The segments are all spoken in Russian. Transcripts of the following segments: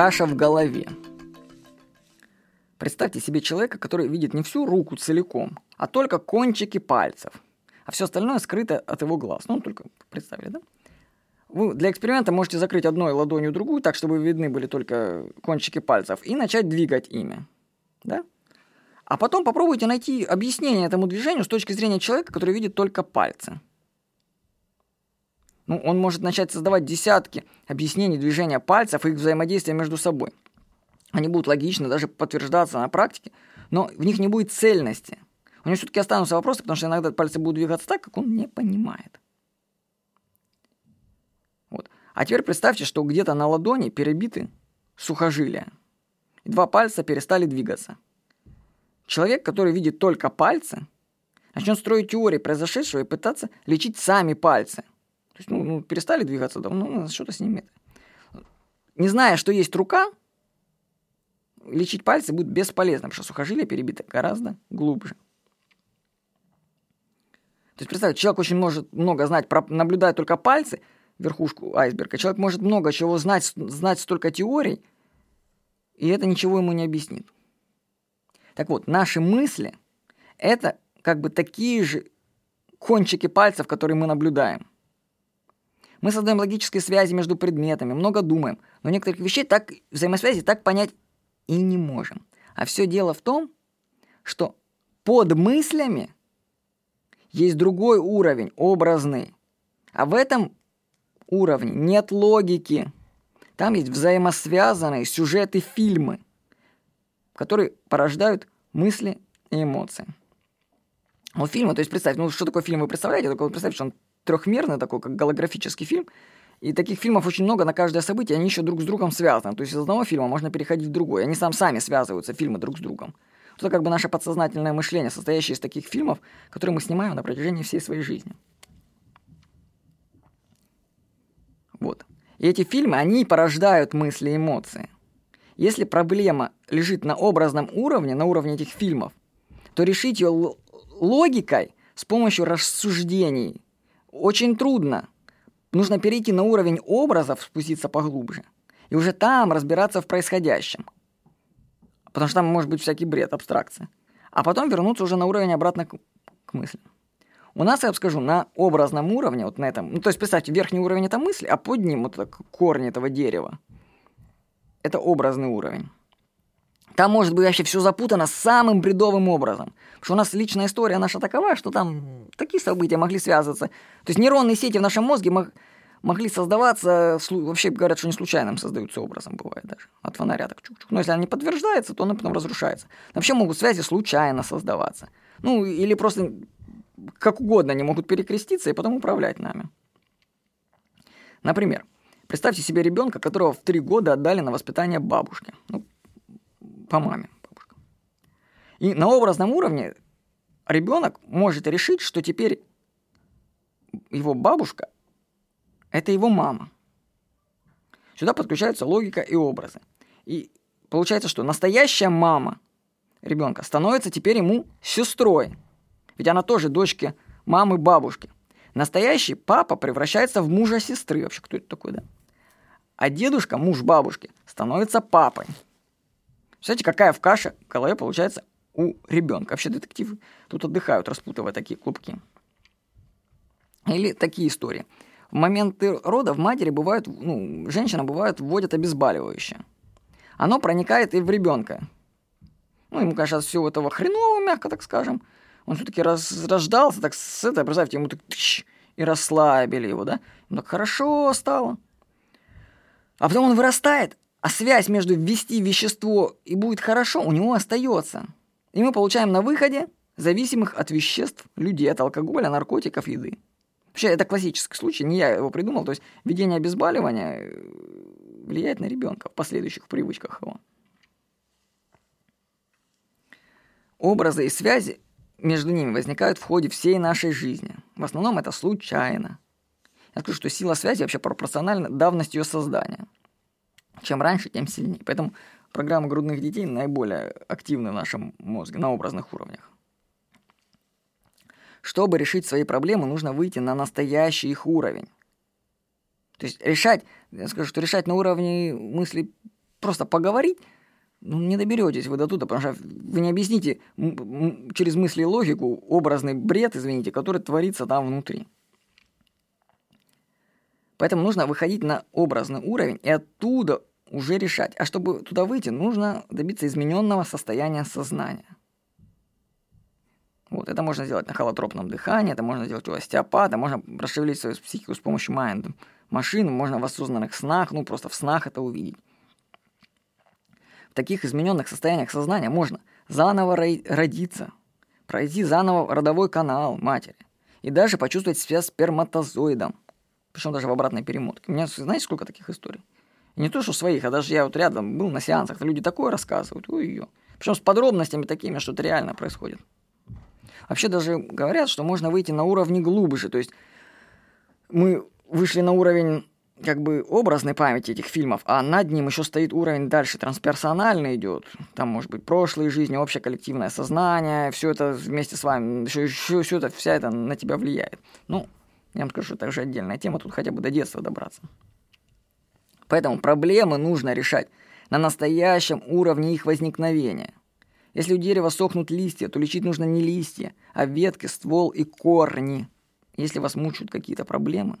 каша в голове. Представьте себе человека, который видит не всю руку целиком, а только кончики пальцев, а все остальное скрыто от его глаз. Ну, только представили, да? Вы для эксперимента можете закрыть одной ладонью другую, так, чтобы видны были только кончики пальцев, и начать двигать ими. Да? А потом попробуйте найти объяснение этому движению с точки зрения человека, который видит только пальцы. Ну, он может начать создавать десятки объяснений движения пальцев и их взаимодействия между собой. Они будут логично даже подтверждаться на практике, но в них не будет цельности. У него все-таки останутся вопросы, потому что иногда пальцы будут двигаться так, как он не понимает. Вот. А теперь представьте, что где-то на ладони перебиты сухожилия. И два пальца перестали двигаться – Человек, который видит только пальцы, начнет строить теории произошедшего и пытаться лечить сами пальцы. Есть, ну, ну перестали двигаться давно, ну, что-то с ними. Не зная, что есть рука, лечить пальцы будет бесполезно, потому что сухожилие перебито гораздо глубже. То есть, представьте, человек очень может много знать, наблюдая только пальцы, верхушку айсберга. Человек может много чего знать, знать столько теорий, и это ничего ему не объяснит. Так вот, наши мысли – это как бы такие же кончики пальцев, которые мы наблюдаем. Мы создаем логические связи между предметами, много думаем, но некоторых вещей так, взаимосвязи так понять и не можем. А все дело в том, что под мыслями есть другой уровень, образный. А в этом уровне нет логики. Там есть взаимосвязанные сюжеты фильмы – которые порождают мысли и эмоции. У фильма, то есть представьте, ну что такое фильм вы представляете? Только вот представьте, что он трехмерный такой, как голографический фильм, и таких фильмов очень много на каждое событие, они еще друг с другом связаны. То есть из одного фильма можно переходить в другой. Они сам сами связываются, фильмы друг с другом. Это как бы наше подсознательное мышление, состоящее из таких фильмов, которые мы снимаем на протяжении всей своей жизни. Вот. И эти фильмы, они порождают мысли и эмоции. Если проблема лежит на образном уровне, на уровне этих фильмов, то решить ее логикой с помощью рассуждений очень трудно. Нужно перейти на уровень образов, спуститься поглубже, и уже там разбираться в происходящем. Потому что там может быть всякий бред, абстракция. А потом вернуться уже на уровень обратно к, к мысли. У нас, я вам скажу, на образном уровне, вот на этом, ну то есть представьте, верхний уровень это мысли, а под ним вот так корни этого дерева – это образный уровень. Там может быть вообще все запутано самым бредовым образом. Потому что у нас личная история наша такова, что там такие события могли связываться. То есть нейронные сети в нашем мозге мог, могли создаваться, вообще говорят, что не случайным создаются образом, бывает даже. От фонаря так чук-чук. Но если она не подтверждается, то она потом разрушается. Вообще могут связи случайно создаваться. Ну, или просто как угодно они могут перекреститься и потом управлять нами. Например, Представьте себе ребенка, которого в три года отдали на воспитание бабушке. Ну, по маме бабушка. И на образном уровне ребенок может решить, что теперь его бабушка – это его мама. Сюда подключаются логика и образы. И получается, что настоящая мама ребенка становится теперь ему сестрой. Ведь она тоже дочки мамы бабушки. Настоящий папа превращается в мужа сестры. Вообще, кто это такой, да? а дедушка, муж бабушки, становится папой. Представляете, какая в каше в голове получается у ребенка. Вообще детективы тут отдыхают, распутывая такие клубки. Или такие истории. В моменты рода в матери бывают, ну, женщина бывает, вводят обезболивающее. Оно проникает и в ребенка. Ну, ему, конечно, все этого хреново, мягко так скажем. Он все-таки раз, рождался, так с этой, представьте, ему так и расслабили его, да? Ему так хорошо стало. А потом он вырастает, а связь между ввести вещество и будет хорошо у него остается. И мы получаем на выходе зависимых от веществ людей, от алкоголя, наркотиков, еды. Вообще, это классический случай, не я его придумал. То есть, введение обезболивания э, влияет на ребенка в последующих привычках его. Образы и связи между ними возникают в ходе всей нашей жизни. В основном это случайно. Я скажу, что сила связи вообще пропорциональна давности ее создания. Чем раньше, тем сильнее. Поэтому программы грудных детей наиболее активны в нашем мозге на образных уровнях. Чтобы решить свои проблемы, нужно выйти на настоящий их уровень. То есть решать, я скажу, что решать на уровне мысли просто поговорить, ну, не доберетесь вы до туда, потому что вы не объясните через мысли и логику образный бред, извините, который творится там внутри. Поэтому нужно выходить на образный уровень и оттуда уже решать. А чтобы туда выйти, нужно добиться измененного состояния сознания. Вот, это можно сделать на холотропном дыхании, это можно сделать у остеопата, можно расшевелить свою психику с помощью майнд машин, можно в осознанных снах, ну просто в снах это увидеть. В таких измененных состояниях сознания можно заново родиться, пройти заново родовой канал матери и даже почувствовать себя сперматозоидом, причем даже в обратной перемотке. У меня, знаете, сколько таких историй? Не то, что своих, а даже я вот рядом был на сеансах, люди такое рассказывают, ой-ой. Причем с подробностями такими, что это реально происходит. Вообще даже говорят, что можно выйти на уровни глубже. То есть мы вышли на уровень как бы образной памяти этих фильмов, а над ним еще стоит уровень дальше, трансперсональный идет. Там может быть прошлые жизни, общее коллективное сознание, все это вместе с вами, еще, еще все это, вся это на тебя влияет. Ну, я вам скажу, это уже отдельная тема, тут хотя бы до детства добраться. Поэтому проблемы нужно решать на настоящем уровне их возникновения. Если у дерева сохнут листья, то лечить нужно не листья, а ветки, ствол и корни. Если вас мучают какие-то проблемы,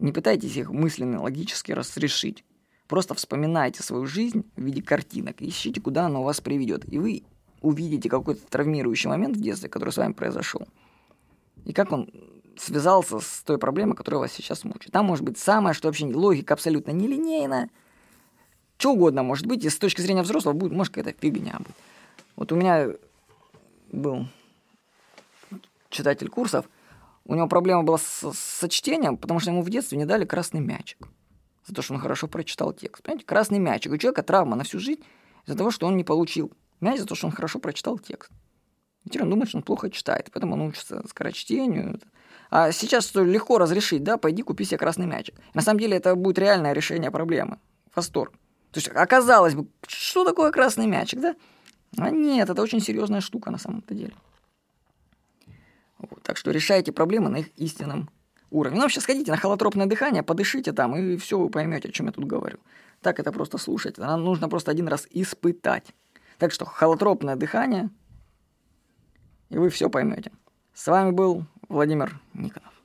не пытайтесь их мысленно, логически разрешить. Просто вспоминайте свою жизнь в виде картинок ищите, куда она вас приведет. И вы увидите какой-то травмирующий момент в детстве, который с вами произошел. И как он связался с той проблемой, которая вас сейчас мучает. Там может быть самое, что вообще логика абсолютно нелинейная. Что угодно может быть, и с точки зрения взрослого будет, может, какая-то фигня быть. Вот у меня был читатель курсов, у него проблема была с, со чтением, потому что ему в детстве не дали красный мячик. За то, что он хорошо прочитал текст. Понимаете, красный мячик. У человека травма на всю жизнь из-за того, что он не получил мяч за то, что он хорошо прочитал текст. И теперь он думает, что он плохо читает, поэтому он учится скорочтению. А сейчас легко разрешить, да, пойди купи себе красный мячик. На самом деле это будет реальное решение проблемы. Восторг. То есть оказалось бы, что такое красный мячик, да? А нет, это очень серьезная штука на самом-то деле. Вот, так что решайте проблемы на их истинном уровне. Ну, вообще, сходите на холотропное дыхание, подышите там, и все, вы поймете, о чем я тут говорю. Так это просто слушать. Нам нужно просто один раз испытать. Так что холотропное дыхание, и вы все поймете. С вами был Владимир Никонов.